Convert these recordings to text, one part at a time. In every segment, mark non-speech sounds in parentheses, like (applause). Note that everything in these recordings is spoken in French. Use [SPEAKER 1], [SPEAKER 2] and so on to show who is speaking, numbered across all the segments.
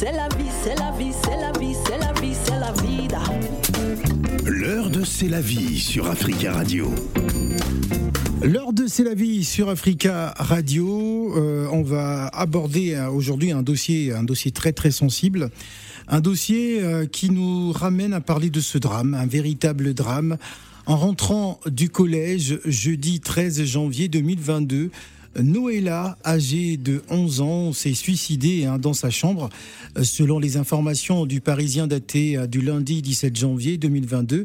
[SPEAKER 1] c'est la vie, c'est la vie, c'est la vie, c'est la vie, c'est la vida.
[SPEAKER 2] L'heure de C'est la vie sur Africa Radio.
[SPEAKER 3] L'heure de C'est la vie sur Africa Radio. Euh, on va aborder euh, aujourd'hui un dossier, un dossier très très sensible. Un dossier euh, qui nous ramène à parler de ce drame, un véritable drame. En rentrant du collège jeudi 13 janvier 2022, Noëlla, âgée de 11 ans, s'est suicidée hein, dans sa chambre. Euh, selon les informations du Parisien daté euh, du lundi 17 janvier 2022,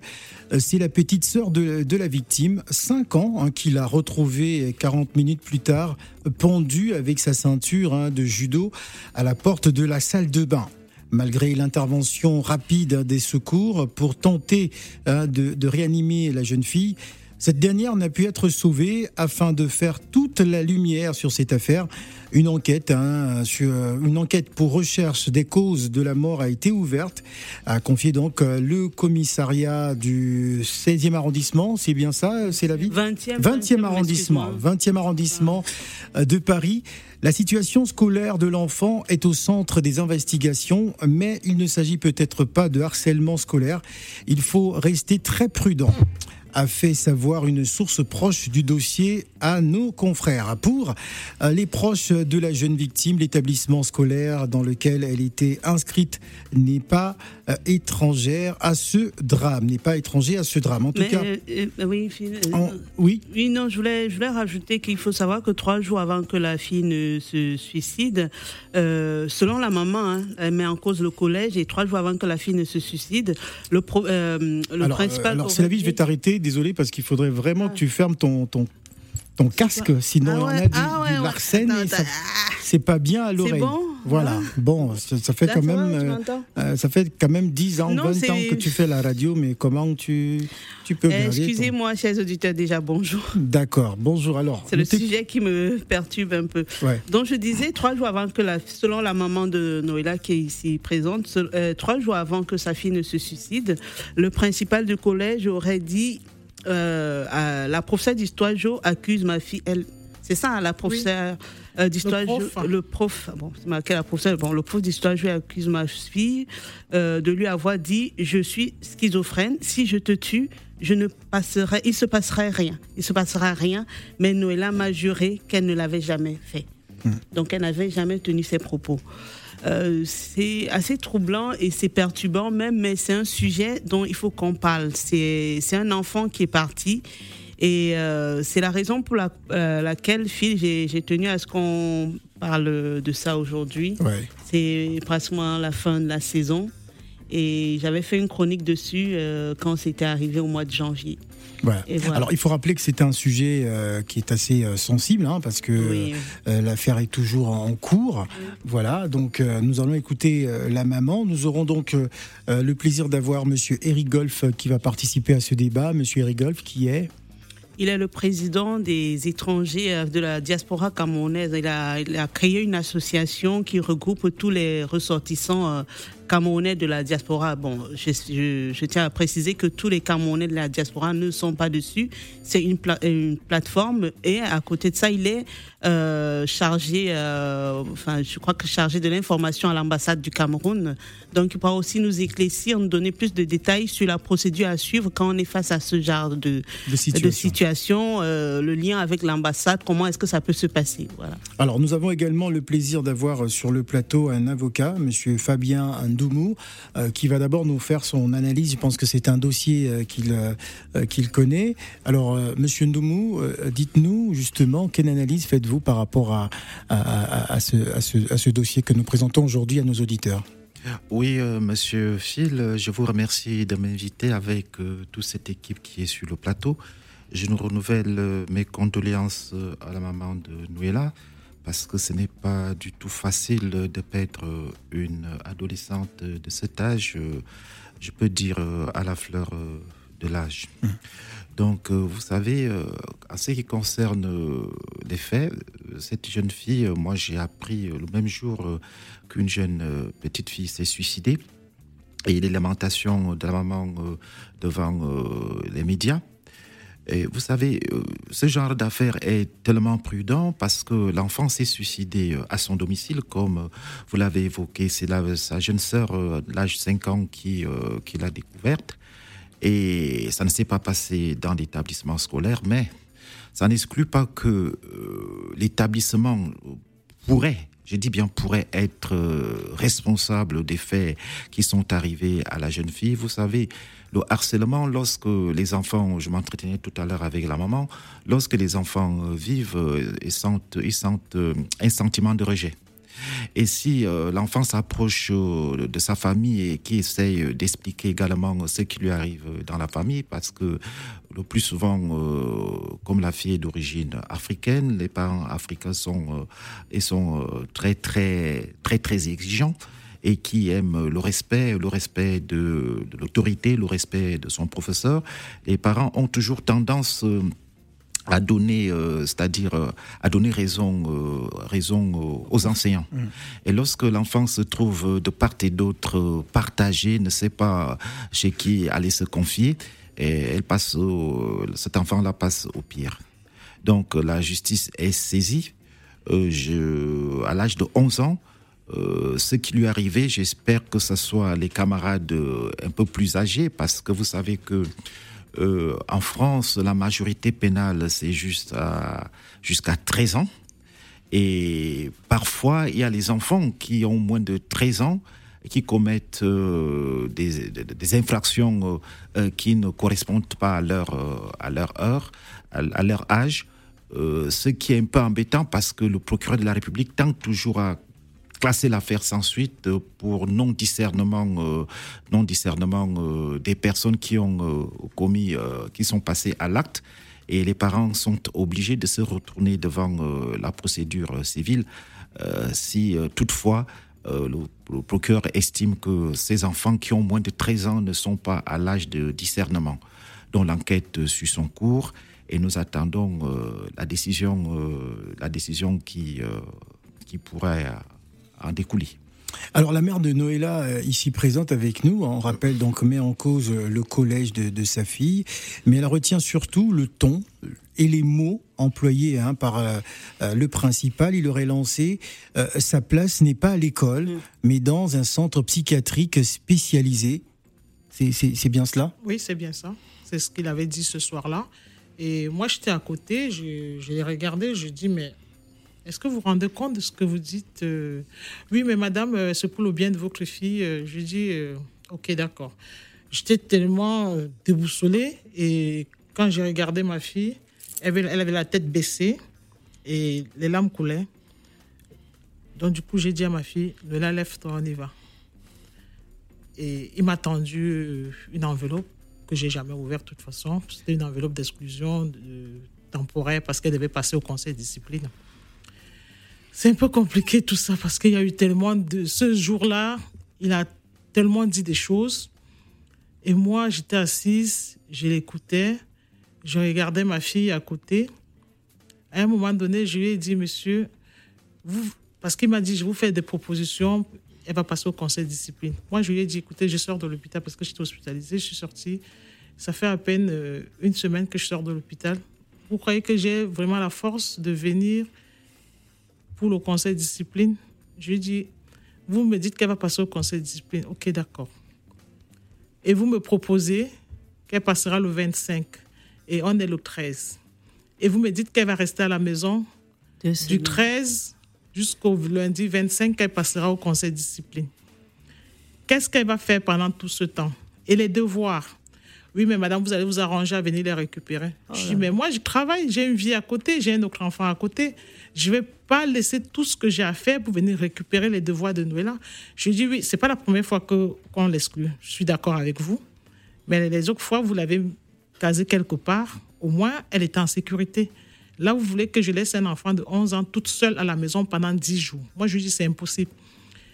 [SPEAKER 3] euh, c'est la petite sœur de, la victime, 5 ans, hein, qui l'a retrouvée 40 minutes plus tard, pendue avec sa ceinture hein, de judo à la porte de la salle de bain malgré l'intervention rapide des secours pour tenter de, réanimer la jeune fille. Cette dernière n'a pu être sauvée afin de faire toute la lumière sur cette affaire. Une enquête, hein, sur, une enquête pour recherche des causes de la mort a été ouverte, a confié donc euh, le commissariat du 16e arrondissement, c'est bien ça, c'est la vie?
[SPEAKER 4] 20e,
[SPEAKER 3] 20e arrondissement, 20e arrondissement euh, de Paris. La situation scolaire de l'enfant est au centre des investigations, mais il ne s'agit peut-être pas de harcèlement scolaire. Il faut rester très prudent a fait savoir une source proche du dossier à nos confrères. Pour euh, les proches de la jeune victime, l'établissement scolaire dans lequel elle était inscrite n'est pas euh, étrangère à ce drame, n'est pas étranger à ce drame. En tout cas,
[SPEAKER 4] euh, oui,
[SPEAKER 3] oui.
[SPEAKER 4] Oui, non, je voulais, je voulais rajouter qu'il faut savoir que trois jours avant que la fille ne se suicide, selon la maman, hein, elle met en cause le collège et trois jours avant que la fille ne se suicide, le, le principal.
[SPEAKER 3] alors, c'est la vie, je vais t'arrêter désolé parce qu'il faudrait vraiment que tu fermes ton, ton, ton casque, sinon
[SPEAKER 4] ah
[SPEAKER 3] on a du, ah c'est pas bien à l'oreille.
[SPEAKER 4] Bon
[SPEAKER 3] voilà, bon, ça, fait quand même, euh, euh, ça fait quand même 10 ans, 20 ans que tu fais la radio, mais comment tu, tu peux
[SPEAKER 4] eh, Excusez-moi, chers auditeurs, déjà bonjour.
[SPEAKER 3] D'accord, bonjour alors.
[SPEAKER 4] C'est le sujet qui me perturbe un peu. Donc je disais, trois jours avant que, la, selon la maman de Noëlla qui est ici présente, euh, trois jours avant que sa fille ne se suicide, le principal du collège aurait dit euh, la professeure d'histoire Jo accuse ma fille, elle. C'est ça, la professeure euh, d'histoire le, prof, bon, c'est marqué la professeure, bon, le prof d'histoire Jo accuse ma fille euh, de lui avoir dit Je suis schizophrène, si je te tue, je ne passerai, il se passerait rien. Il se passera rien, mais Noëlla m'a juré qu'elle ne l'avait jamais fait. Hmm. Donc elle n'avait jamais tenu ses propos. Euh, c'est assez troublant et c'est perturbant même, mais c'est un sujet dont il faut qu'on parle. C'est un enfant qui est parti. Et euh, c'est la raison pour la, euh, laquelle, Phil, j'ai tenu à ce qu'on parle de ça aujourd'hui. C'est pratiquement la fin de la saison. Et j'avais fait une chronique dessus quand c'était arrivé au mois de janvier.
[SPEAKER 3] Alors il faut rappeler que c'est un sujet euh, qui est assez euh, sensible hein, parce que euh, l'affaire est toujours en cours. Voilà, donc nous allons écouter la maman. Nous aurons donc le plaisir d'avoir Monsieur Eric Golf qui va participer à ce débat. Monsieur Eric Golf qui est?
[SPEAKER 4] Il est le président des étrangers de la diaspora camerounaise. Il a, il a créé une association qui regroupe tous les ressortissants Camerounais de la diaspora. Bon, je, tiens à préciser que tous les Camerounais de la diaspora ne sont pas dessus. C'est une, une, plateforme et à côté de ça, il est euh, chargé, euh, enfin, je crois que chargé de l'information à l'ambassade du Cameroun. Donc, il pourra aussi nous éclaircir, nous donner plus de détails sur la procédure à suivre quand on est face à ce genre de,
[SPEAKER 3] de
[SPEAKER 4] situation, euh, le lien avec l'ambassade, comment est-ce que ça peut se passer. Voilà.
[SPEAKER 3] Alors, nous avons également le plaisir d'avoir sur le plateau un avocat, Monsieur Fabien Euh, qui va d'abord nous faire son analyse. Je pense que c'est un dossier euh, qu'il euh, qu'il connaît. Alors, Monsieur Ndoumou, dites-nous justement quelle analyse faites-vous par rapport à, à, ce, à, ce, dossier que nous présentons aujourd'hui à nos auditeurs?
[SPEAKER 5] Oui, monsieur Phil, je vous remercie de m'inviter avec toute cette équipe qui est sur le plateau. Je nous renouvelle mes condoléances à la maman de Nouela parce que ce n'est pas du tout facile de perdre une adolescente de cet âge, je peux dire à la fleur de l'âge. Mmh. Donc, vous savez, en ce qui concerne les faits, cette jeune fille, moi j'ai appris le même jour qu'une jeune petite fille s'est suicidée et les lamentations de la maman devant les médias. Vous savez, euh, ce genre d'affaire est tellement prudent parce que l'enfant s'est suicidé euh, à son domicile, comme euh, vous l'avez évoqué. C'est sa jeune sœur, l'âge de 5 ans, qui, qui l'a découverte. Et ça ne s'est pas passé dans l'établissement scolaire, mais ça n'exclut pas que l'établissement pourrait je dis bien pourrait être responsable des faits qui sont arrivés à la jeune fille. Vous savez, le harcèlement, lorsque les enfants, je m'entretenais tout à l'heure avec la maman, lorsque les enfants euh, vivent et euh, sentent, ils sentent euh, un sentiment de rejet. Et si l'enfant s'approche de sa famille et qui essaye d'expliquer également ce qui lui arrive dans la famille, parce que le plus souvent, comme la fille est d'origine africaine, les parents africains sont, et sont très, très, très, très exigeants et qui aime le respect, le respect de, l'autorité, le respect de son professeur. Les parents ont toujours tendance euh, à donner, euh, c'est-à-dire euh, à donner raison, raison aux enseignants. Mm. Et lorsque l'enfant se trouve de part et d'autre partagé, ne sait pas chez qui aller se confier, et elle passe cet enfant-là passe au pire. Donc la justice est saisie. je, à l'âge de 11 ans, euh, ce qui lui est arrivé, j'espère que ce soit les camarades euh, un peu plus âgés, parce que vous savez que euh, en France, la majorité pénale, c'est juste jusqu'à 13 ans. Et parfois, il y a les enfants qui ont moins de 13 ans qui commettent des, infractions qui ne correspondent pas à leur, à leur heure, à, leur âge. ce qui est un peu embêtant parce que le procureur de la République tente toujours à classer l'affaire sans suite pour non discernement, euh, non discernement euh, des personnes qui ont euh, commis, qui sont passées à l'acte. Et les parents sont obligés de se retourner devant la procédure civile si toutefois le, procureur estime que ces enfants qui ont moins de 13 ans ne sont pas à l'âge de discernement. Donc l'enquête suit son cours et nous attendons la décision, la décision qui, qui pourrait en
[SPEAKER 3] Alors la mère de Noëlla, euh, ici présente avec nous, on rappelle donc met en cause euh, le collège de, sa fille, mais elle retient surtout le ton et les mots employés hein, par euh, le principal. Il aurait lancé sa place n'est pas à l'école, mm. mais dans un centre psychiatrique spécialisé. C'est bien cela?
[SPEAKER 6] Oui, c'est bien ça. C'est ce qu'il avait dit ce soir-là. Et moi, j'étais à côté, je, je l'ai regardé, je dis, mais est-ce que vous vous rendez compte de ce que vous dites euh? Oui, mais madame, euh, c'est pour le bien de votre fille. Euh, je dis, ok, d'accord. J'étais tellement déboussolée et quand j'ai regardé ma fille, elle avait, la tête baissée et les larmes coulaient. Donc, du coup, j'ai dit à ma fille, ne la lève-toi, on y va. Et il m'a tendu une enveloppe que j'ai jamais ouverte de toute façon. C'était une enveloppe d'exclusion temporaire parce qu'elle devait passer au conseil de discipline. C'est un peu compliqué tout ça parce qu'il y a eu tellement de... Ce jour-là, il a tellement dit des choses. Et moi, j'étais assise, je l'écoutais, je regardais ma fille à côté. À un moment donné, je lui ai dit, monsieur, vous, parce qu'il m'a dit, je vous fais des propositions, elle va passer au conseil de discipline. Moi, je lui ai dit, écoutez, je sors de l'hôpital parce que j'étais hospitalisée, je suis sortie. Ça fait à peine euh, une semaine que je sors de l'hôpital. Vous croyez que j'ai vraiment la force de venir pour le conseil de discipline. Je lui dis, vous me dites qu'elle va passer au conseil de discipline. Ok, d'accord. Et vous me proposez qu'elle passera le 25 et on est le 13. Et vous me dites qu'elle va rester à la maison du 13 jusqu'au lundi 25 qu'elle passera au conseil de discipline. Qu'est-ce qu'elle va faire pendant tout ce temps? Et les devoirs oui, mais madame, vous allez vous arranger à venir les récupérer. Oh je dis, mais moi, je travaille, j'ai une vie à côté, j'ai un autre enfant à côté. Je ne vais pas laisser tout ce que j'ai à faire pour venir récupérer les devoirs de Noël. Je dis, oui, ce n'est pas la première fois qu'on l'exclut. Je suis d'accord avec vous. Mais les autres fois, vous l'avez casé quelque part. Au moins, elle était en sécurité. Là, vous voulez que je laisse un enfant de 11 ans toute seule à la maison pendant 10 jours. Moi, je lui dis, c'est impossible.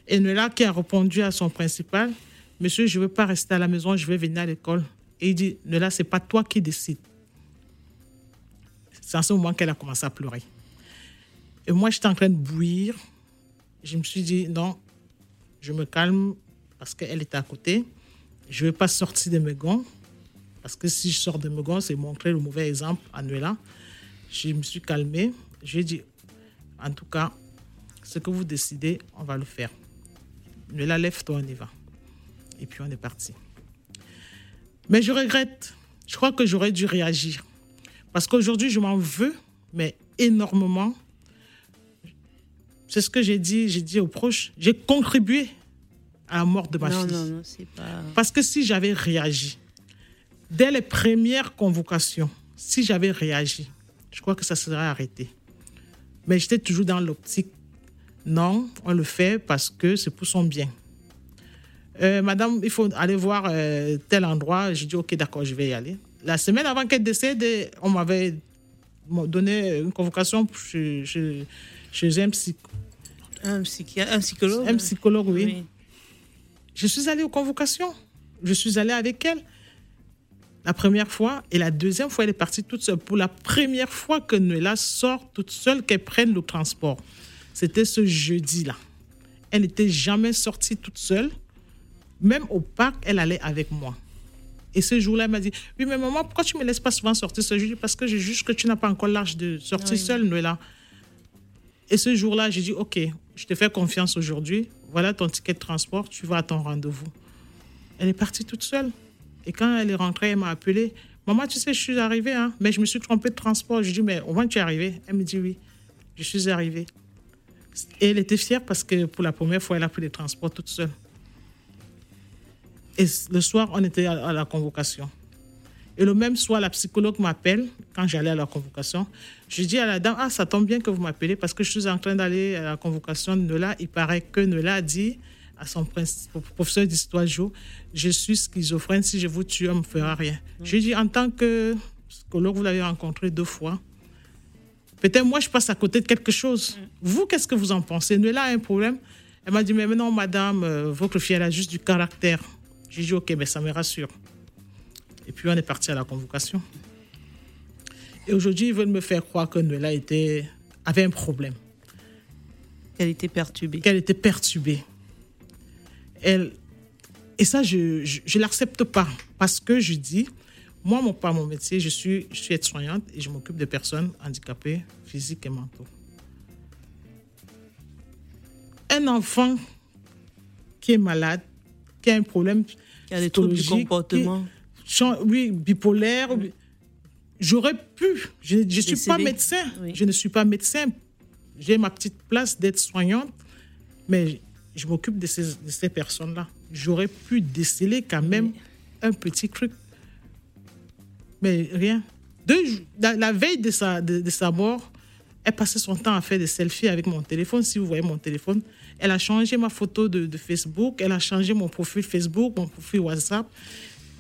[SPEAKER 6] Et Noëlla qui a répondu à son principal, Monsieur, je ne veux pas rester à la maison, je vais venir à l'école. Et il dit, ne là, c'est pas toi qui décides. C'est en ce moment qu'elle a commencé à pleurer. Et moi, j'étais en train de bouillir. Je me suis dit, non, je me calme parce qu'elle était à côté. Je ne vais pas sortir de mes gants. Parce que si je sors de Megon, c'est montrer le mauvais exemple à Nuela. Je me suis calmée. J'ai dit, en tout cas, ce que vous décidez, on va le faire. Nuela, lève-toi, on y va. Et puis on est parti. Mais je regrette. Je crois que j'aurais dû réagir. Parce qu'aujourd'hui, je m'en veux, mais énormément. C'est ce que j'ai dit, j'ai dit aux proches. J'ai contribué à la mort de ma fille.
[SPEAKER 4] Non, non, c'est pas.
[SPEAKER 6] Parce que si j'avais réagi, dès les premières convocations, si j'avais réagi, je crois que ça serait arrêté. Mais j'étais toujours dans l'optique, non, on le fait parce que c'est pour son bien. Euh, madame, il faut aller voir euh, tel endroit. J'ai dit, ok, d'accord, je vais y aller. La semaine avant qu'elle décède, on m'avait donné une convocation chez, chez, un,
[SPEAKER 4] un, psychologue.
[SPEAKER 6] Un psychologue, oui. Je suis allée aux convocations. Je suis allée avec elle la première fois. Et la deuxième fois, elle est partie toute seule. Pour la première fois que Noëlla sort toute seule, qu'elle prenne le transport. C'était ce jeudi-là. Elle n'était jamais sortie toute seule. Même au parc, elle allait avec moi. Et ce jour-là, elle m'a dit Oui, mais maman, pourquoi tu ne me laisses pas souvent sortir ce jeudi Parce que je juge que tu n'as pas encore l'âge de sortir seule, Noëlla. Et ce jour-là, j'ai dit Ok, je te fais confiance aujourd'hui. Voilà ton ticket de transport, tu vas à ton rendez-vous. Elle est partie toute seule. Et quand elle est rentrée, elle m'a appelé Maman, tu sais, je suis arrivée, hein, mais je me suis trompée de transport. Je dis Mais au moins, tu es arrivée Elle me dit Oui, je suis arrivée. Et elle était fière parce que pour la première fois, elle a pris les transports toute seule. Et le soir, on était à la convocation. Et le même soir, la psychologue m'appelle quand j'allais à la convocation. Je dis à la dame, ah, ça tombe bien que vous m'appelez parce que je suis en train d'aller à la convocation de Nola. Il paraît que Nola a dit à son professeur d'histoire Jo, je suis schizophrène, si je vous tue, on ne me fera rien. Je lui dis, en tant que psychologue, vous l'avez rencontré deux fois. Peut-être moi, je passe à côté de quelque chose. Vous, qu'est-ce que vous en pensez? Nola a un problème. Elle m'a dit, mais non, madame, euh, votre fille, elle a juste du caractère. J'ai dit, OK, mais ça me rassure. Et puis, on est parti à la convocation. Et aujourd'hui, ils veulent me faire croire que Noëlla était, avait un problème.
[SPEAKER 4] Qu'elle était perturbée.
[SPEAKER 6] Qu'elle était perturbée. Elle, et ça, je ne l'accepte pas. Parce que je dis, moi, mon, pas mon métier, je suis, je suis aide-soignante et je m'occupe de personnes handicapées physiques et mentaux. Un enfant qui est malade, qui a un problème
[SPEAKER 4] qui a des troubles du comportement.
[SPEAKER 6] oui, bipolaire. J'aurais pu. Je ne suis pas médecin. Je ne suis pas médecin. J'ai ma petite place d'être soignante, mais je m'occupe de ces, de ces personnes-là. J'aurais pu déceler quand même un petit truc. Mais rien. la, veille de sa, de, de sa mort, elle passait son temps à faire des selfies avec mon téléphone. Si vous voyez mon téléphone, elle a changé ma photo de, Facebook, elle a changé mon profil Facebook, mon profil WhatsApp.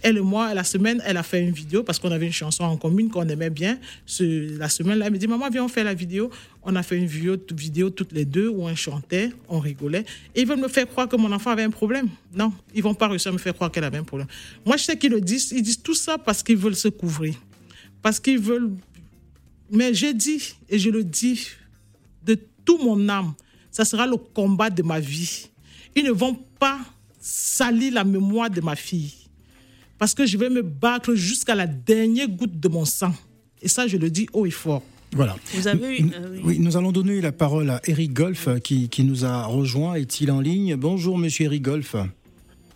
[SPEAKER 6] Elle et moi, la semaine, elle a fait une vidéo parce qu'on avait une chanson en commune qu'on aimait bien. Ce, la semaine-là, elle me dit Maman, viens, on fait la vidéo. On a fait une vidéo, vidéo toutes les deux où on chantait, on rigolait. Et ils veulent me faire croire que mon enfant avait un problème. Non, ils vont pas réussir à me faire croire qu'elle avait un problème. Moi, je sais qu'ils le disent. Ils disent tout ça parce qu'ils veulent se couvrir. Parce qu'ils veulent. Mais j'ai dit, et je le dis de tout mon âme, ça sera le combat de ma vie. Ils ne vont pas salir la mémoire de ma fille. Parce que je vais me battre jusqu'à la dernière goutte de mon sang. Et ça, je le dis haut et fort.
[SPEAKER 3] Voilà. Vous avez eu, euh, oui. nous allons donner la parole à Eric Golf qui, qui nous a rejoint. Est-il en ligne? Bonjour, monsieur Eric Golf.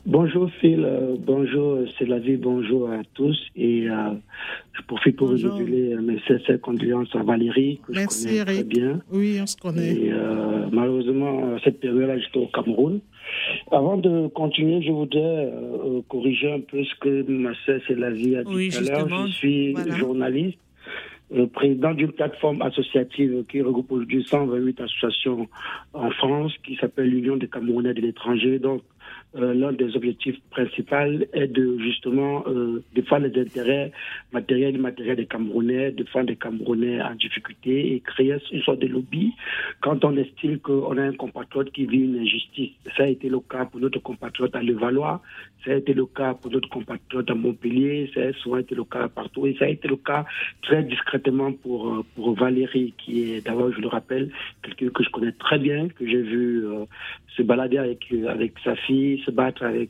[SPEAKER 7] Bonjour Phil, euh, bonjour c'est la vie, bonjour à tous et euh, je profite pour vous donner mes sincères condoléances à Valérie que
[SPEAKER 6] Merci,
[SPEAKER 7] je connais
[SPEAKER 6] Eric.
[SPEAKER 7] très bien.
[SPEAKER 6] Oui, on se connaît.
[SPEAKER 7] Et euh, malheureusement cette période-là j'étais au Cameroun. Avant de continuer, je voudrais corriger un peu ce que ma sœur c'est la vie a dit tout à l'heure. Je suis journaliste. président d'une plateforme associative qui regroupe aujourd'hui 128 associations en France, qui s'appelle l'Union des Camerounais de l'étranger. Donc, euh, l'un des objectifs principaux est de justement euh, défendre les intérêts matériels et immatériels des Camerounais, défendre les Camerounais en difficulté et créer une sorte de lobby quand on estime qu'on a un compatriote qui vit une injustice. Ça a été le cas pour notre compatriote à Levallois, ça a été le cas pour notre compatriote à Montpellier, ça a souvent été le cas partout et ça a été le cas très discrètement pour, euh, pour Valérie, qui est d'abord, je le rappelle, quelqu'un que je connais très bien, que j'ai vu se balader avec, avec sa fille, se battre avec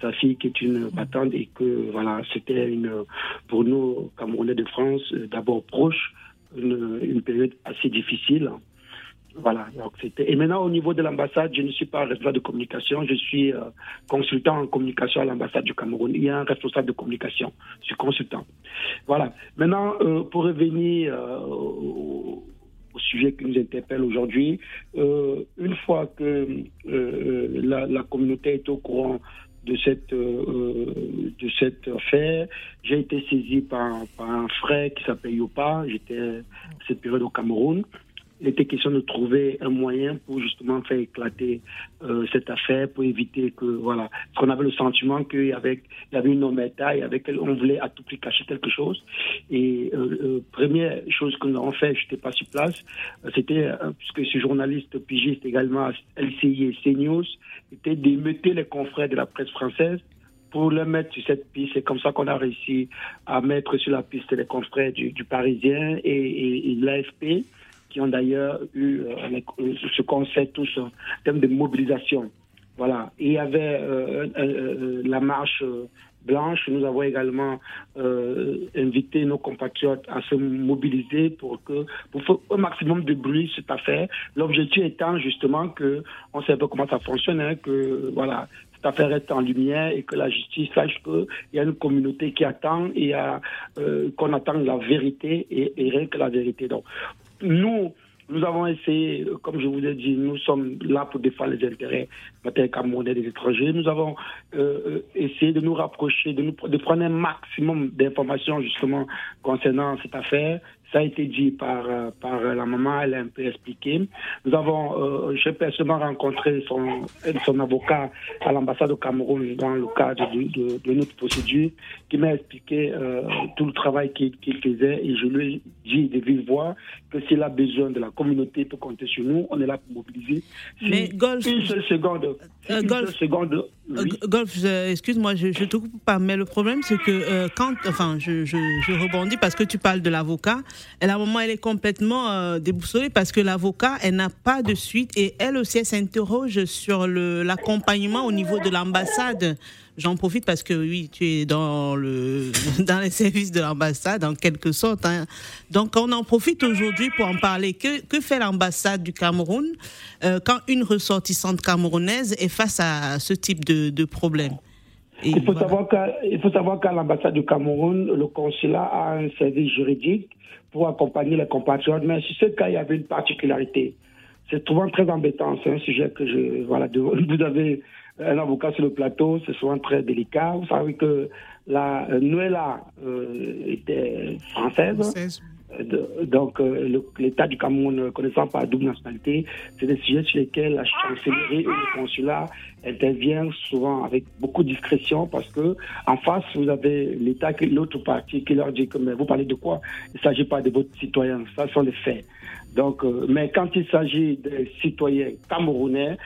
[SPEAKER 7] sa fille qui est une battante et que voilà, c'était une pour nous Camerounais de France d'abord proche une, période assez difficile. Voilà. C'était. Et maintenant, au niveau de l'ambassade, je ne suis pas responsable de communication. Je suis euh, consultant en communication à l'ambassade du Cameroun. Il y a un responsable de communication. Je suis consultant. Voilà. Maintenant, euh, pour revenir euh, sujet qui nous interpelle aujourd'hui, une fois que la, la, communauté est au courant de cette de cette affaire, j'ai été saisi par, par un frère qui s'appelle Yopa. J'étais cette période au Cameroun il était question de trouver un moyen pour justement faire éclater euh, cette affaire, pour éviter que, voilà, qu'on avait le sentiment qu'il y avait, y avait une omerta avec on voulait à tout prix cacher quelque chose. Et euh, euh, première chose que nous avons fait, je n'étais pas sur place, euh, c'était, puisque ce journaliste pigiste également, LCI et CNews, était d'émeuter les confrères de la presse française pour le mettre sur cette piste. C'est comme ça qu'on a réussi à mettre sur la piste les confrères du, du Parisien et, et, et l'AFP qui ont d'ailleurs eu euh, euh, ce sait tous en termes de mobilisation. Voilà. il y avait euh, la marche blanche. Nous avons également invité nos compatriotes à se mobiliser pour que pour faire un maximum de bruit cette affaire. L'objectif étant justement que on sait pas comment ça fonctionne, hein, que voilà cette affaire est en lumière et que la justice sache qu'il y a une communauté qui attend et qu'on attend la vérité et, et rien que la vérité. Donc, nous, nous avons essayé, comme je vous ai dit, nous sommes là pour défendre les intérêts des Camerounais des étrangers. Nous avons euh, euh, essayé de nous rapprocher, de, nous, de prendre un maximum d'informations justement concernant cette affaire. Ça a été dit par, euh, par la maman, elle a un peu expliqué. Nous avons, euh, j'ai personnellement rencontré son, son avocat à l'ambassade au Cameroun dans le cadre de, de, notre procédure, qui m'a expliqué euh, tout le travail qu'il faisait et je lui ai dit de vive voix que s'il a besoin de la communauté pour compter sur nous, on est là pour mobiliser.
[SPEAKER 4] Mais Golf,
[SPEAKER 7] une seule seconde, une
[SPEAKER 4] Golf,
[SPEAKER 7] seule seconde,
[SPEAKER 4] Golf, excuse-moi, je, je te coupe pas, mais le problème c'est que quand, enfin, je, je, je rebondis parce que tu parles de l'avocat. Et un moment, elle est complètement euh, déboussolée parce que l'avocat, elle n'a pas de suite et elle aussi, elle s'interroge sur l'accompagnement au niveau de l'ambassade. J'en profite parce que oui, tu es dans le (laughs) dans les services de l'ambassade en quelque sorte. Hein. Donc on en profite aujourd'hui pour en parler. Que, que fait l'ambassade du Cameroun euh, quand une ressortissante camerounaise est face à ce type de, de problème?
[SPEAKER 7] Il faut, savoir il faut savoir qu'à l'ambassade du Cameroun, le consulat a un service juridique pour accompagner les compatriotes. Mais sur ce cas, il y avait une particularité. C'est souvent très embêtant. C'est un sujet que je. Voilà, (laughs) vous avez un avocat sur le plateau, c'est souvent très délicat. Vous savez que la Nuela euh, était française donc, euh, l'État du Cameroun, ne connaissant pas la double nationalité, c'est des sujets sur lesquels la chancellerie et le consulat interviennent souvent avec beaucoup de discrétion parce que en face, vous avez l'État, l'autre partie qui leur dit que mais vous parlez de quoi? Il ne s'agit pas de votre citoyen, ça sont les faits. Donc, euh, mais quand il s'agit des citoyens camerounais,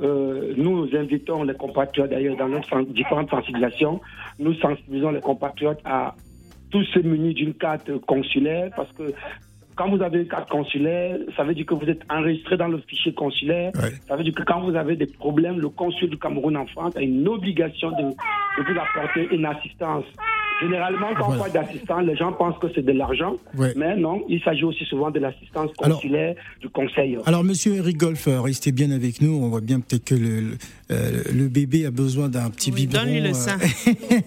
[SPEAKER 7] euh, nous invitons les compatriotes, d'ailleurs, dans notre différentes sensibilisations, nous sensibilisons les compatriotes à tous se munis d'une carte consulaire parce que quand vous avez une carte consulaire, ça veut dire que vous êtes enregistré dans le fichier consulaire. Ça veut dire que quand vous avez des problèmes, le consul du Cameroun en France a une obligation de, de vous apporter une assistance Généralement, quand on parle d'assistance, les gens pensent que c'est de l'argent, mais non, il s'agit aussi souvent de l'assistance consulaire du conseil.
[SPEAKER 3] Alors, monsieur Eric Golf, restez bien avec nous. On voit bien peut-être que le, euh, le, bébé a besoin d'un petit oui, biberon.
[SPEAKER 4] Donne-lui le sein. (laughs)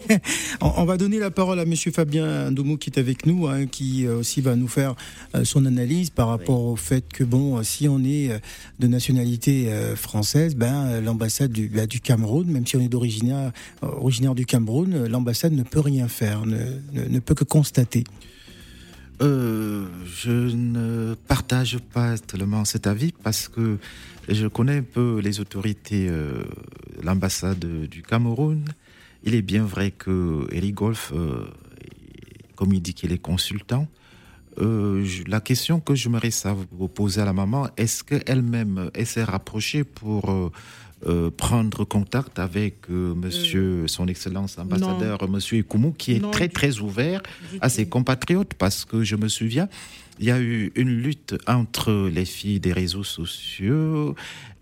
[SPEAKER 3] Euh, on, va donner la parole à monsieur Fabien Ndoumou qui est avec nous, hein, qui euh, aussi va nous faire son analyse par rapport au fait que, bon, si on est de nationalité française, ben, l'ambassade du, bah, du Cameroun, même si on est d'origine originaire du Cameroun, l'ambassade ne peut rien faire ne, peut que constater
[SPEAKER 5] euh, Je ne partage pas tellement cet avis parce que je connais un peu les autorités, euh, l'ambassade du Cameroun. Il est bien vrai que Eric Golf, euh, comme il dit qu'il est consultant, la question que je j'aimerais poser à la maman, est-ce qu'elle-même s'est rapprochée pour euh, prendre contact avec euh, monsieur, son excellence ambassadeur, monsieur Ikoumou, qui est très très ouvert à ses compatriotes, parce que je me souviens, il y a eu une lutte entre les filles des réseaux sociaux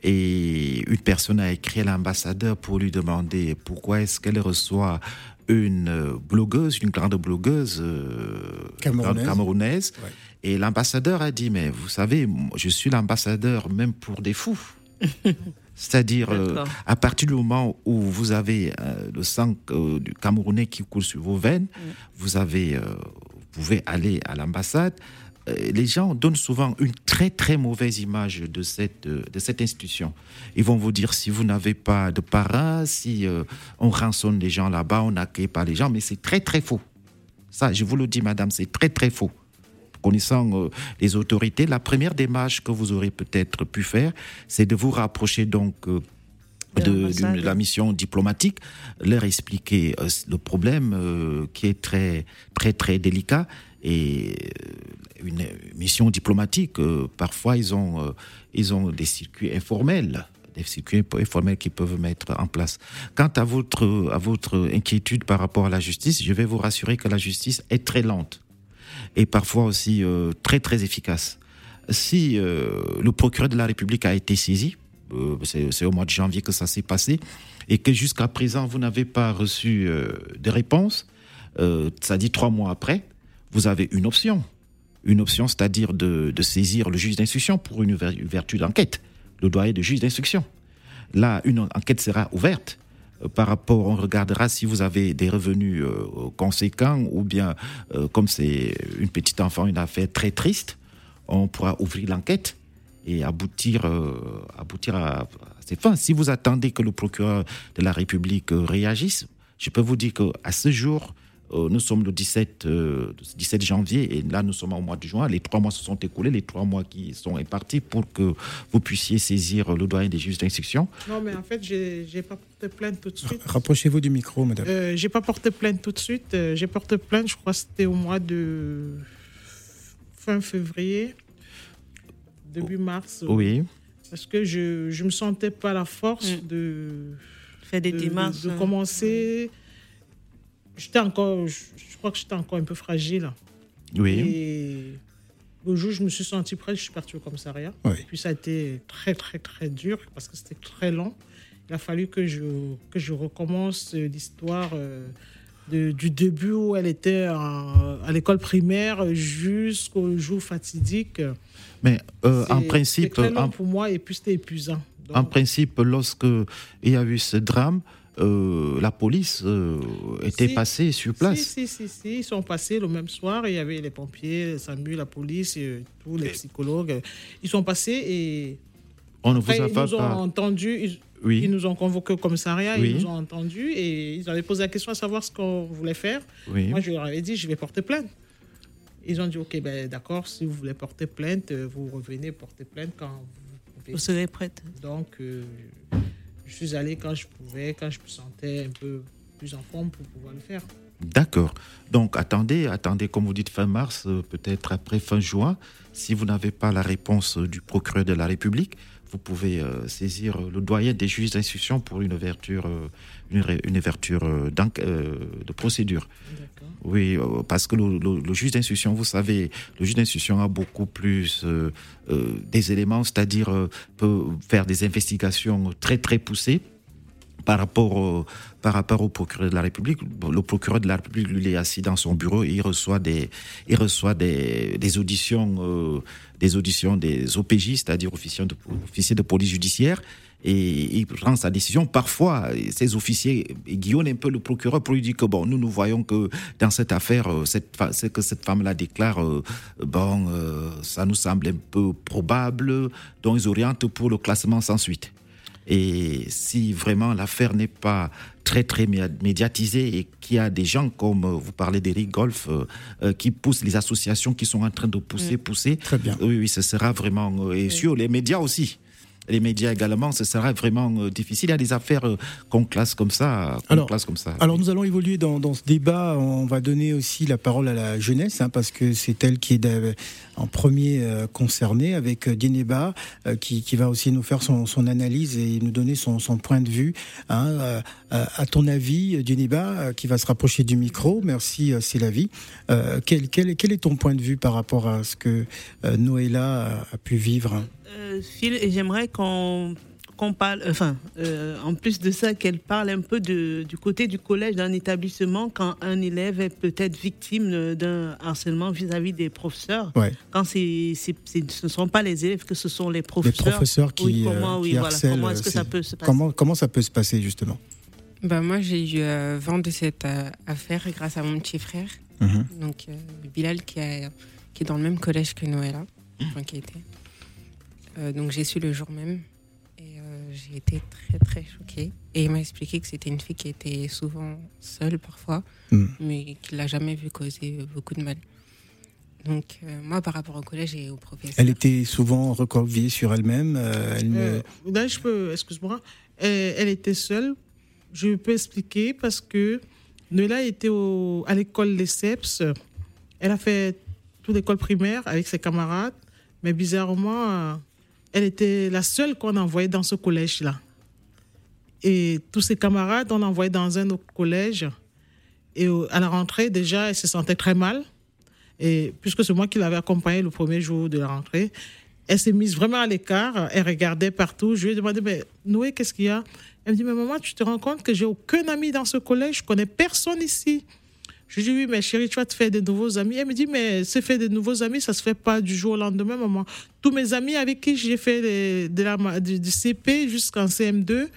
[SPEAKER 5] et une personne a écrit à l'ambassadeur pour lui demander pourquoi est-ce qu'elle reçoit une blogueuse, une grande blogueuse euh, camerounaise. Et l'ambassadeur a dit, mais vous savez, je suis l'ambassadeur même pour des fous. (laughs) C'est-à-dire, euh, à partir du moment où vous avez euh, le sang euh, du Camerounais qui coule sur vos veines, vous, avez, vous pouvez aller à l'ambassade. les gens donnent souvent une très très mauvaise image de cette, de cette institution. Ils vont vous dire si vous n'avez pas de parrain, si on rançonne les gens là-bas, on n'accueille pas les gens, mais c'est très très faux. Ça, je vous le dis, madame, c'est très très faux connaissant euh, les autorités, la première démarche que vous aurez peut-être pu faire, c'est de vous rapprocher donc euh, de, la mission diplomatique, leur expliquer euh, le problème qui est très très très délicat et une mission diplomatique parfois ils ont ils ont des circuits informels des circuits informels qu'ils peuvent mettre en place. Quant à votre à votre inquiétude par rapport à la justice, je vais vous rassurer que la justice est très lente et parfois aussi euh, très très efficace. Si euh, le procureur de la République a été saisi, euh, c'est au mois de janvier que ça s'est passé, et que jusqu'à présent vous n'avez pas reçu de réponse, ça dit trois mois après, vous avez une option. Une option, c'est-à-dire de, saisir le juge d'instruction pour une ouverture d'enquête, le doyen de juge d'instruction. Là, une enquête sera ouverte par rapport, on regardera si vous avez des revenus euh, conséquents ou bien, euh, comme c'est une petite enfant, une affaire très triste, on pourra ouvrir l'enquête et aboutir, aboutir à, ses fins. Si vous attendez que le procureur de la République réagisse, je peux vous dire qu'à ce jour, euh, nous sommes le 17, 17 euh, janvier et là nous sommes au mois de juin. Les trois mois se sont écoulés, les trois mois qui sont impartis pour que vous puissiez saisir le doyen des juges d'instruction.
[SPEAKER 6] Non, mais en fait, j'ai pas porté plainte tout de suite.
[SPEAKER 3] Rapprochez-vous du micro, madame.
[SPEAKER 6] Euh, j'ai pas porté plainte tout de suite. Euh, j'ai porté plainte, je crois, c'était au mois de fin février, début mars.
[SPEAKER 5] Oui.
[SPEAKER 6] Parce que je ne me sentais pas la force mm. de
[SPEAKER 4] faire des démarches,
[SPEAKER 6] de, commencer j'étais encore, je, crois que j'étais encore un peu fragile.
[SPEAKER 5] Oui.
[SPEAKER 6] Et le jour où je me suis senti prête, je suis partie au commissariat. Puis ça a été très, très, très dur parce que c'était très long. Il a fallu que je, que je recommence l'histoire euh, du début où elle était à l'école primaire jusqu'au jour fatidique.
[SPEAKER 5] Mais euh, en principe.
[SPEAKER 6] C'était très long pour moi et puis c'était épuisant.
[SPEAKER 5] en principe, lorsque il y a eu ce drame, euh, la police euh, était passée sur place.
[SPEAKER 6] Si, si, si, ils sont passés le même soir. Il y avait les pompiers, SAMU, la police, euh, tous les psychologues. Ils sont passés et.
[SPEAKER 5] On ne vous a
[SPEAKER 6] ils nous ont entendu. Ils, oui. ils, nous ont convoqués au commissariat, ils nous ont entendus et ils avaient posé la question à savoir ce qu'on voulait faire. Moi, je leur avais dit, je vais porter plainte. Ils ont dit, OK, ben, d'accord, si vous voulez porter plainte, vous revenez porter plainte quand
[SPEAKER 4] vous, vous serez prête.
[SPEAKER 6] Donc, je suis allé quand je pouvais, quand je me sentais un peu plus en forme pour pouvoir le faire.
[SPEAKER 5] D'accord. Donc attendez, attendez, comme vous dites, fin mars, euh, peut-être après fin juin. Si vous n'avez pas la réponse du procureur de la République, vous pouvez euh, saisir le doyen des juges d'instruction pour une ouverture, euh, une, ouverture de procédure. Oui, parce que le, juge d'instruction, vous savez, le juge d'instruction a beaucoup plus des éléments, c'est-à-dire peut faire des investigations très très poussées par rapport au, par rapport au procureur de la République. Le procureur de la République, lui, il est assis dans son bureau et il reçoit des, il reçoit des, des auditions, euh, des auditions des OPJ, c'est-à-dire officiers de, police judiciaire. Et il prend sa décision. Parfois, ces officiers guillonnent un peu le procureur pour lui dire que bon, nous nous voyons que dans cette affaire, euh, cette, ce que cette femme-là déclare, euh, bon, ça nous semble un peu probable. Donc ils orientent pour le classement sans suite. Et si vraiment l'affaire n'est pas très très médiatisée et qu'il y a des gens comme euh, vous parlez d'Eric Golf euh, euh, qui poussent les associations qui sont en train de pousser, mm. pousser,
[SPEAKER 3] très bien.
[SPEAKER 5] oui, oui, ce sera vraiment et sur les médias aussi. Les médias également, ce sera vraiment euh, difficile. Il y a des affaires euh, qu'on classe comme ça.
[SPEAKER 3] Alors,
[SPEAKER 5] classe comme ça.
[SPEAKER 3] alors nous allons évoluer dans, ce débat. On va donner aussi la parole à la jeunesse, hein, parce que c'est elle qui est en premier euh, concernée, avec Dieneba, qui, va aussi nous faire son, analyse et nous donner son, point de vue. Hein. À ton avis, Dieneba, qui va se rapprocher du micro, merci, c'est la vie. Quel, quel, quel, est ton point de vue par rapport à ce que Noëlla a pu vivre?
[SPEAKER 4] Euh, Phil, j'aimerais qu'on qu'on parle, enfin, euh, en plus de ça, qu'elle parle un peu de, du côté du collège d'un établissement quand un élève est peut-être victime d'un harcèlement vis-à-vis des professeurs. Quand ce ne sont pas les élèves, que ce sont les professeurs.
[SPEAKER 3] Les professeurs qui, comment, euh, harcèlent, comment est-ce que ça peut se passer? comment, comment ça peut se passer justement?
[SPEAKER 8] Bah, Moi, j'ai eu vent de cette affaire grâce à mon petit frère, mhm. donc Bilal, qui, qui est dans le même collège que Noëlla, enfin, qui était. Euh, donc j'ai su le jour même et euh, j'ai été très très choquée. Et il m'a expliqué que c'était une fille qui était souvent seule parfois, hmm. mais qu'il l'a jamais vu causer beaucoup de mal. Donc euh, moi par rapport au collège et au professeur.
[SPEAKER 3] Elle était souvent recroquevillée sur elle-même. elle
[SPEAKER 6] là je peux, excuse-moi, elle, était seule. Je peux expliquer parce que Noëlla était à l'école des CEPS. Elle a fait toute l'école primaire avec ses camarades, mais bizarrement, elle était la seule qu'on envoyait dans ce collège-là. Et tous ses camarades, on envoyé dans un autre collège. Et à la rentrée, déjà, elle se sentait très mal. Et puisque c'est moi qui l'avais accompagnée le premier jour de la rentrée, elle s'est mise vraiment à l'écart. Elle regardait partout. Je lui ai demandé, mais Noé, qu'est-ce qu'il y a? Elle me dit, mais maman, tu te rends compte que j'ai aucun ami dans ce collège. Je connais personne ici. Je lui dis, oui, mais chérie, tu vas te faire de nouveaux amis. Elle me dit, mais se faire de nouveaux amis, ça se fait pas du jour au lendemain, maman. Tous mes amis avec qui j'ai fait de la, du, CP jusqu'en CM2,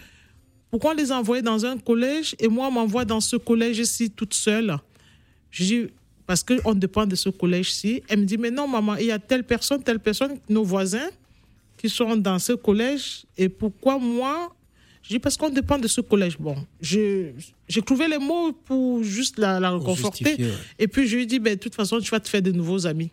[SPEAKER 6] pourquoi on les envoie dans un collège et moi, on m'envoie dans ce collège-ci toute seule? Je dis, parce qu'on dépend de ce collège-ci. Elle me dit, mais non, maman, il y a telle personne, telle personne, nos voisins qui sont dans ce collège. Et pourquoi moi, je dis parce qu'on dépend de ce collège. Bon, j'ai trouvé les mots pour juste la, la reconforter. Et puis je lui dit, ben, de toute façon, tu vas te faire de nouveaux amis.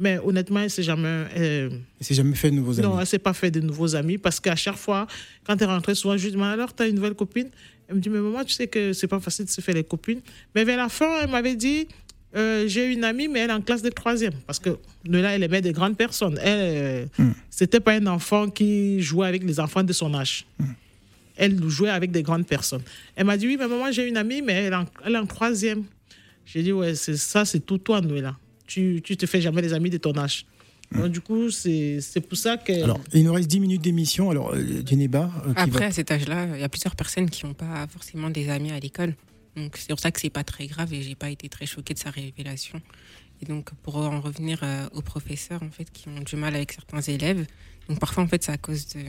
[SPEAKER 6] Mais honnêtement, elle s'est jamais.
[SPEAKER 3] Euh, elle s'est jamais fait de nouveaux amis.
[SPEAKER 6] Non, elle s'est pas fait de nouveaux amis parce qu'à chaque fois, quand elle rentrée, souvent, je lui dis, alors, tu as une nouvelle copine? Elle me dit, mais maman, tu sais que c'est pas facile de se faire les copines. Mais vers la fin, elle m'avait dit, euh, j'ai une amie, mais elle est en classe de troisième. Parce que là, elle aimait des grandes personnes. Elle, euh, hmm. c'était pas un enfant qui jouait avec les enfants de son âge. Hmm elle jouait avec des grandes personnes. Elle m'a dit, oui, mais maman, j'ai une amie, mais elle, est en troisième. J'ai dit, ouais, c'est ça, c'est tout toi, Noëlla. Tu, tu te fais jamais des amis de ton âge. Donc, du coup, c'est pour ça que.
[SPEAKER 3] Alors, il nous reste 10 minutes d'émission. Alors, euh, euh
[SPEAKER 8] Après, à cet âge-là, il y a plusieurs personnes qui n'ont pas forcément des amis à l'école. Donc, c'est pour ça que c'est pas très grave et j'ai pas été très choquée de sa révélation. Et donc, pour en revenir euh, aux professeurs, en fait, qui ont du mal avec certains élèves, donc parfois, en fait, c'est à cause de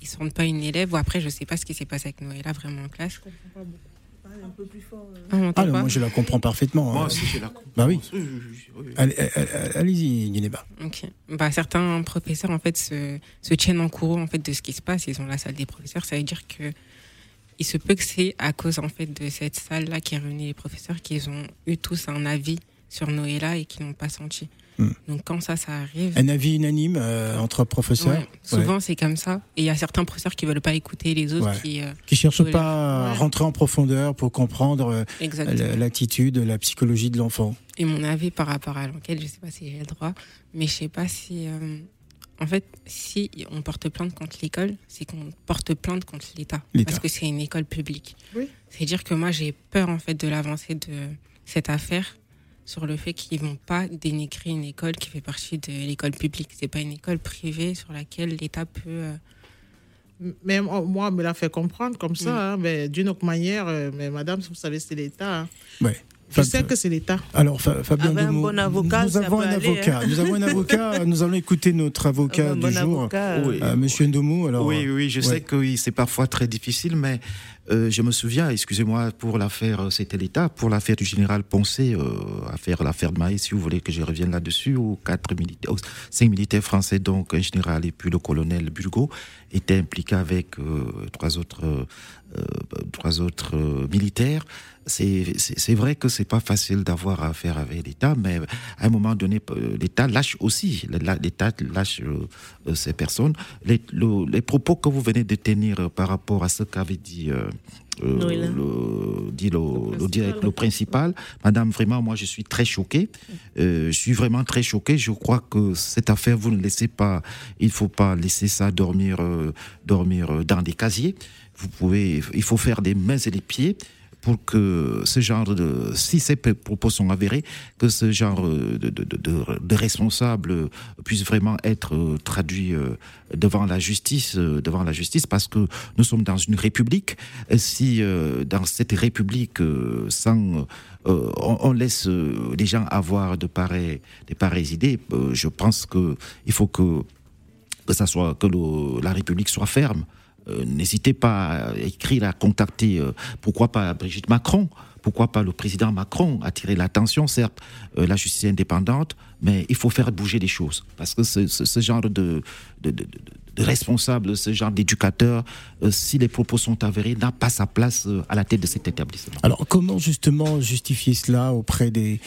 [SPEAKER 8] ils ne sont pas une élève ou après je sais pas ce qui s'est passé avec Noëlla vraiment en classe. Je comprends pas beaucoup.
[SPEAKER 3] Un peu plus fort. Euh. Ah, moi je la comprends parfaitement.
[SPEAKER 5] Moi hein. aussi je la comprends.
[SPEAKER 3] Bah oui. Allez-y, Guinéba.
[SPEAKER 8] Ok. Bah, certains professeurs en fait se, se, tiennent en courant en fait de ce qui se passe. Ils ont la salle des professeurs. Ça veut dire que il se peut que c'est à cause en fait de cette salle là qui a réuni les professeurs qu'ils ont eu tous un avis sur Noëlla et qui n'ont pas senti. Hmm. Donc quand ça, ça arrive.
[SPEAKER 3] Un avis unanime euh, entre professeurs.
[SPEAKER 8] souvent c'est comme ça. Et il y a certains professeurs qui veulent pas écouter les autres, qui
[SPEAKER 3] euh, qui cherchent pas à rentrer en profondeur pour comprendre euh, l'attitude, la psychologie de l'enfant.
[SPEAKER 8] Et mon avis par rapport à l'enquête, je sais pas si j'ai le droit, mais je sais pas si. en fait, si on porte plainte contre l'école, c'est qu'on porte plainte contre l'État. Parce que c'est une école publique. C'est-à-dire que moi, j'ai peur, en fait, de l'avancée de cette affaire sur le fait qu'ils vont pas dénigrer une école qui fait partie de l'école publique. C'est pas une école privée sur laquelle l'État peut. Euh,
[SPEAKER 6] mais moi, on me l'a fait comprendre comme ça, mm. hein, mais d'une autre manière. Euh, mais madame, vous savez, c'est l'État. Hein.
[SPEAKER 3] Ouais.
[SPEAKER 6] Je sais que c'est l'État.
[SPEAKER 3] Alors, Fabien nous avons un avocat. Nous avons un avocat. Nous allons écouter notre avocat du jour, euh, Monsieur Ndomou.
[SPEAKER 5] Alors, oui, oui, je sais que oui, c'est parfois très difficile, mais euh, je me souviens, excusez-moi, pour l'affaire, euh, c'était l'État, pour l'affaire du général Poncé, euh, affaire l'affaire de Maïs, si vous voulez que je revienne là-dessus, où quatre militaires, cinq militaires français, donc un général et puis le colonel Bulgo, étaient impliqués avec trois autres, trois autres militaires. C'est vrai que c'est pas facile d'avoir affaire avec l'État, mais à un moment donné, euh, l'État lâche aussi, l'État lâche euh, ces personnes. Les, les, propos que vous venez de tenir par rapport à ce qu'avait dit euh, le, dit le, le, le, principal. Madame, vraiment, moi, je suis très choqué. je suis vraiment très choqué. Je crois que cette affaire, vous ne laissez pas, il faut pas laisser ça dormir, dormir dans des casiers. Vous pouvez, il faut faire des mains et des pieds pour que ce genre de, si ces propos sont avérés, que ce genre de, de, responsables puisse vraiment être euh, traduit euh, devant la justice, euh, devant la justice, parce que nous sommes dans une république. Si dans cette république, sans on, laisse les gens avoir de pareilles, de pareilles idées, je pense que il faut que que ça soit que la République soit ferme n'hésitez pas à écrire, à contacter, euh, pourquoi pas Brigitte Macron, pourquoi pas le président Macron, attirer l'attention, certes, euh, la justice indépendante, mais il faut faire bouger les choses. Parce que ce, genre de, de, responsable, ce genre d'éducateur, si les propos sont avérés, n'a pas sa place à la tête de cet établissement.
[SPEAKER 3] Alors comment justement justifier cela auprès des,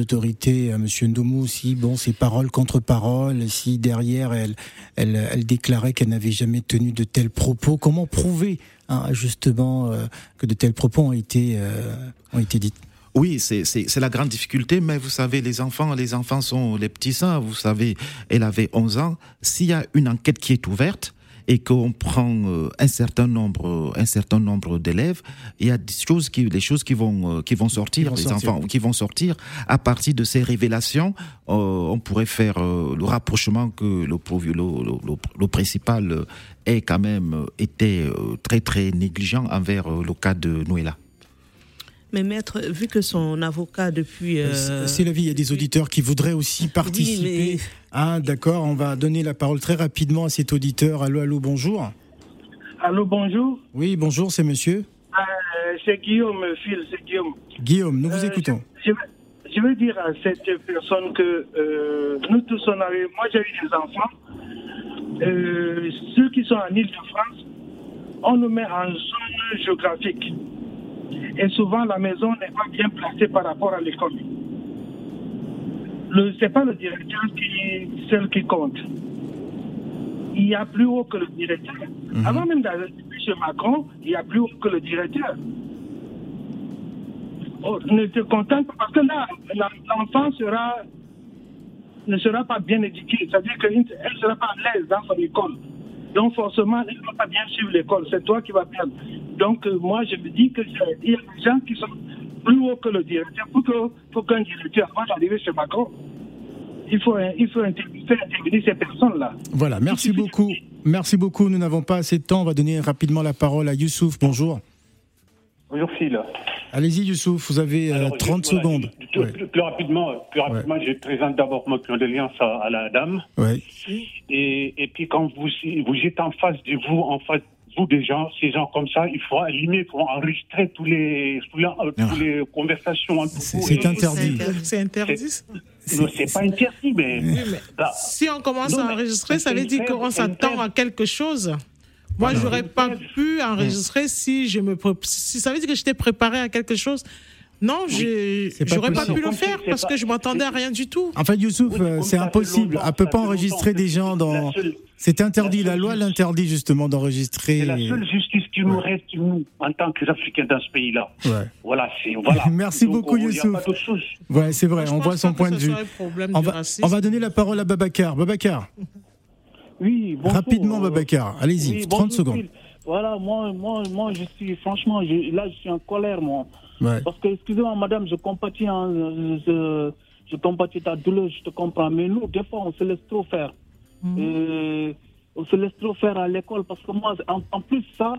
[SPEAKER 3] autorités, M. Ndoumou, si bon, c'est parole contre parole, si derrière elle déclarait qu'elle n'avait jamais tenu de tels propos, comment prouver justement euh, que de tels propos ont été, euh, ont été dits
[SPEAKER 5] oui, c'est la grande difficulté, mais vous savez, les enfants, les enfants sont les petits saints. Vous savez, elle avait 11 ans. S'il y a une enquête qui est ouverte, et qu'on prend euh, un certain nombre, un certain nombre d'élèves, il y a des choses qui, les choses qui vont, euh, qui vont sortir, les enfants qui vont sortir à partir de ces révélations. Euh, on pourrait faire le rapprochement que le, le, le, principal ait quand même été très très négligent envers le cas de Noëlla.
[SPEAKER 4] Mais maître, vu que son avocat depuis...
[SPEAKER 3] Euh... C'est la vie, il y a des auditeurs qui voudraient aussi participer. Ah d'accord, on va donner la parole très rapidement à cet auditeur. Allô, allô, bonjour.
[SPEAKER 9] Allô, bonjour.
[SPEAKER 3] Oui, bonjour, c'est monsieur
[SPEAKER 9] euh, C'est Guillaume, Phil, c'est Guillaume.
[SPEAKER 3] Guillaume, nous vous euh, écoutons.
[SPEAKER 9] Je, veux dire à cette personne que euh, nous tous, on avait... Moi, j'ai eu des enfants. ceux qui sont en Ile-de-France, on nous met en zone géographique. Et souvent, la maison n'est pas bien placée par rapport à l'école. Ce n'est pas le directeur qui seul qui compte. Il y a plus haut que le directeur. Mhm. Avant même d'arriver chez Macron, il y a plus haut que le directeur. Oh, ne te contente pas parce que là, l'enfant sera ne sera pas bien éduqué. C'est-à-dire qu'elle ne sera pas à l'aise dans son école. Donc forcément, elle ne va pas bien suivre l'école. C'est toi qui vas perdre. Donc euh, moi, je me dis qu'il y a des gens qui sont plus hauts que le directeur. Pour qu'un directeur, avant d'arriver chez Macron, il faut, il faut faire intervenir ces personnes-là.
[SPEAKER 3] Voilà, merci beaucoup. Merci beaucoup. Nous n'avons pas assez de temps. On va donner rapidement la parole à Youssouf. Bonjour.
[SPEAKER 10] Bonjour Phil.
[SPEAKER 3] Allez-y Youssouf, vous avez 30 euh, secondes.
[SPEAKER 10] plus, rapidement, plus rapidement je présente d'abord mon condoléance à, à la dame.
[SPEAKER 3] Ouais.
[SPEAKER 10] Et, et puis quand vous, vous êtes en face de vous, en face vous des gens, ces gens comme ça, il faut allumer, il faut enregistrer tous les, tous les, ah. les conversations entre
[SPEAKER 3] vous. C'est interdit.
[SPEAKER 6] C'est interdit.
[SPEAKER 10] Non, c'est pas interdit, mais,
[SPEAKER 6] si on commence à enregistrer, ça veut dire qu'on s'attend à quelque chose. Moi, j'aurais pas pu enregistrer si je me si ça veut dire que j'étais préparé à quelque chose. Non, j'aurais pas pu le faire parce que je m'attendais à rien du tout.
[SPEAKER 3] En fait, Youssouf, euh, c'est impossible. On peut pas enregistrer des gens dans. C'est interdit. La loi l'interdit justement d'enregistrer.
[SPEAKER 10] C'est la seule justice qui nous reste, nous, en tant qu'Africains dans ce pays-là. Voilà, voilà. (laughs)
[SPEAKER 3] Merci beaucoup, Youssouf. Ouais, c'est vrai. on voit son point de vue. On va, on va, donner la parole à Babacar. Babacar. (laughs)
[SPEAKER 11] Oui,
[SPEAKER 3] bonjour. Rapidement, Babacar. Allez-y, 30 secondes.
[SPEAKER 11] Voilà, moi, moi, moi, je suis, franchement, là, je suis en colère, moi. Parce que, excusez-moi, madame, je compatis, hein, je, je, compatis ta douleur, je te comprends. Mais nous, des fois, on se laisse trop faire. Mm. on se laisse trop faire à l'école. Parce que moi, en, plus, ça,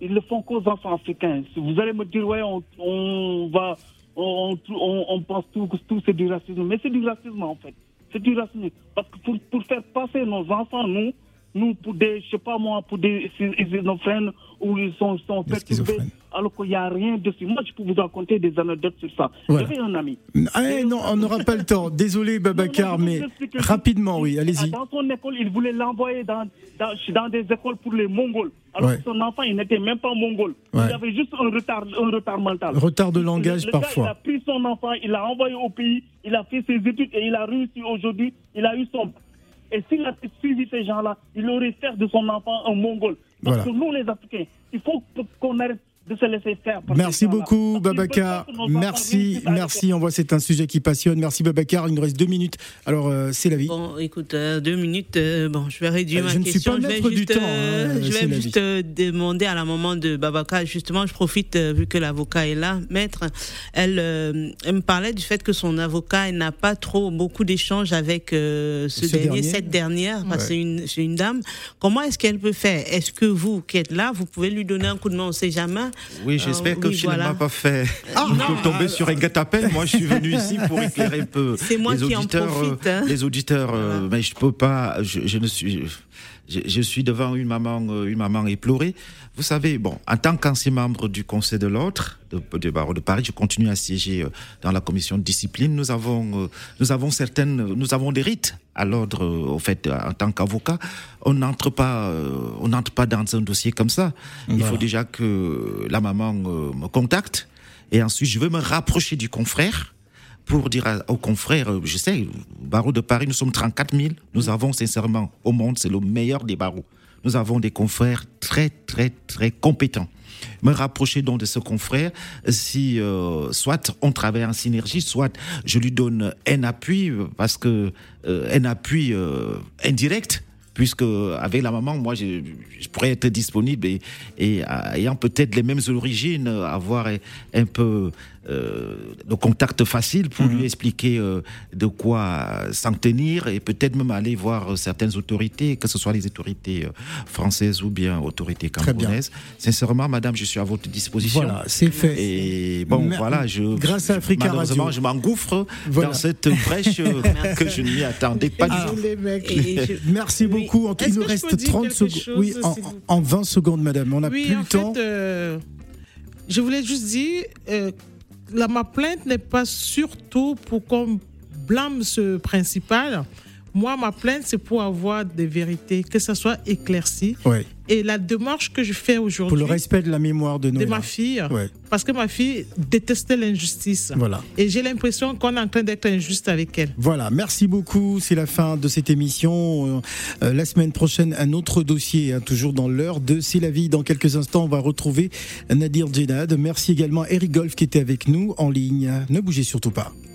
[SPEAKER 11] ils le font qu'aux enfants africains. Si vous allez me dire, ouais, on, on va, on, on, on pense tout, tout c'est du racisme. Mais c'est du racisme, en fait. C'est du racisme. Parce que pour, pour faire passer nos enfants, nous, nous, pour des, je sais pas moi, pour des schizophrènes où ils sont, sont perturbés, alors qu'il n'y a rien dessus. Moi, je peux vous raconter des anecdotes sur ça. J'avais un ami.
[SPEAKER 3] Ah, non, on n'aura pas le temps. Désolé, Babacar, mais rapidement, oui, allez-y.
[SPEAKER 11] Dans son école, il voulait l'envoyer dans, dans, dans, des écoles pour les Mongols. Alors que son enfant, il n'était même pas mongol. Il avait juste un retard, un retard mental.
[SPEAKER 3] Retard de langage, parfois.
[SPEAKER 11] il a pris son enfant, il l'a envoyé au pays, il a fait ses études et il a réussi aujourd'hui. Il a eu son et s'il a suivi ces gens-là, il aurait fait de son enfant un mongol. Parce que nous, les Africains, il faut qu'on arrête de se laisser faire.
[SPEAKER 3] Merci beaucoup, Babacar. Merci, merci. On voit c'est un sujet qui passionne. Merci, Babacar. Il nous reste deux minutes. Alors, euh, c'est la vie.
[SPEAKER 4] Bon, écoute, euh, deux minutes. Euh, bon, je vais réduire ma
[SPEAKER 3] je
[SPEAKER 4] question.
[SPEAKER 3] Ne suis pas je vais juste, du temps. Hein,
[SPEAKER 4] je vais juste demander à la maman de Babacar. Justement, je profite vu que l'avocat est là, maître. Elle, elle, me parlait du fait que son avocat n'a pas trop beaucoup d'échanges avec ce, dernier, cette dernière, parce que c'est une, une, dame. Comment est-ce qu'elle peut faire? Est-ce que vous, qui êtes là, vous pouvez lui donner un coup de main On ne sait jamais.
[SPEAKER 5] Oui, j'espère euh, que oui, ne m'a pas fait ah, tomber sur un guet-apens. Moi, je suis venu (laughs) ici pour éclairer un peu
[SPEAKER 4] moi
[SPEAKER 5] les
[SPEAKER 4] qui
[SPEAKER 5] auditeurs.
[SPEAKER 4] En profite, hein.
[SPEAKER 5] Les auditeurs, euh, mais je peux pas. Je, ne suis. Je, suis devant une maman, euh, une maman éplorée. Vous savez, bon, en tant qu'ancien membre du Conseil de l'ordre de, de, barreau de Paris, je continue à siéger dans la commission de discipline. Nous avons, nous avons certaines, nous avau des rites à l'ordre, au fait, en tant qu'avocat, on n'entre pas, on n'entre pas dans un dossier comme ça. Il faut déjà que la maman me contacte et ensuite je veux me rapprocher du confrère pour dire aux confrères, je sais, barreau de Paris, nous sommes 34 000. Nous avons sincèrement, au monde, c'est le meilleur des barreaux. Nous avons des confrères très, très, très compétents me rapprocher donc de ce confrère si euh, soit on travaille en synergie, soit je lui donne un appui parce que euh, un appui euh, indirect puisque avec la maman, moi, je, pourrais être disponible et, et ayant peut-être les mêmes origines, avoir un peu euh, de contact facile pour lui mhm. expliquer euh, de quoi s'en tenir et peut-être même aller voir certaines autorités, que ce soit les autorités euh, françaises ou bien autorités camerounaises. Sincèrement, madame, je suis à votre disposition.
[SPEAKER 3] Voilà, c'est fait.
[SPEAKER 5] Et bon, voilà, je,
[SPEAKER 3] grâce à Africa
[SPEAKER 5] malheureusement, je m'engouffre dans cette brèche (laughs) que je n'y attendais pas du
[SPEAKER 3] tout. (laughs) Merci beaucoup. En tout, il nous reste 30 secondes. Oui, en, 20 secondes, madame. On n'a plus le temps.
[SPEAKER 6] je voulais juste dire la, ma plainte n'est pas surtout pour qu'on blâme ce principal. Moi, ma plainte, c'est pour avoir des vérités, que ça soit éclairci. Et la démarche que je fais aujourd'hui.
[SPEAKER 3] Pour le respect de la mémoire de,
[SPEAKER 6] de ma fille. Parce que ma fille détestait l'injustice.
[SPEAKER 3] Voilà.
[SPEAKER 6] Et j'ai l'impression qu'on est en train d'être injuste avec elle.
[SPEAKER 3] Voilà. Merci beaucoup. C'est la fin de cette émission. Euh, la semaine prochaine, un autre dossier, hein, toujours dans l'heure de C'est la vie. Dans quelques instants, on va retrouver Nadir Djenad. Merci également Eric Golf qui était avec nous en ligne. Ne bougez surtout pas.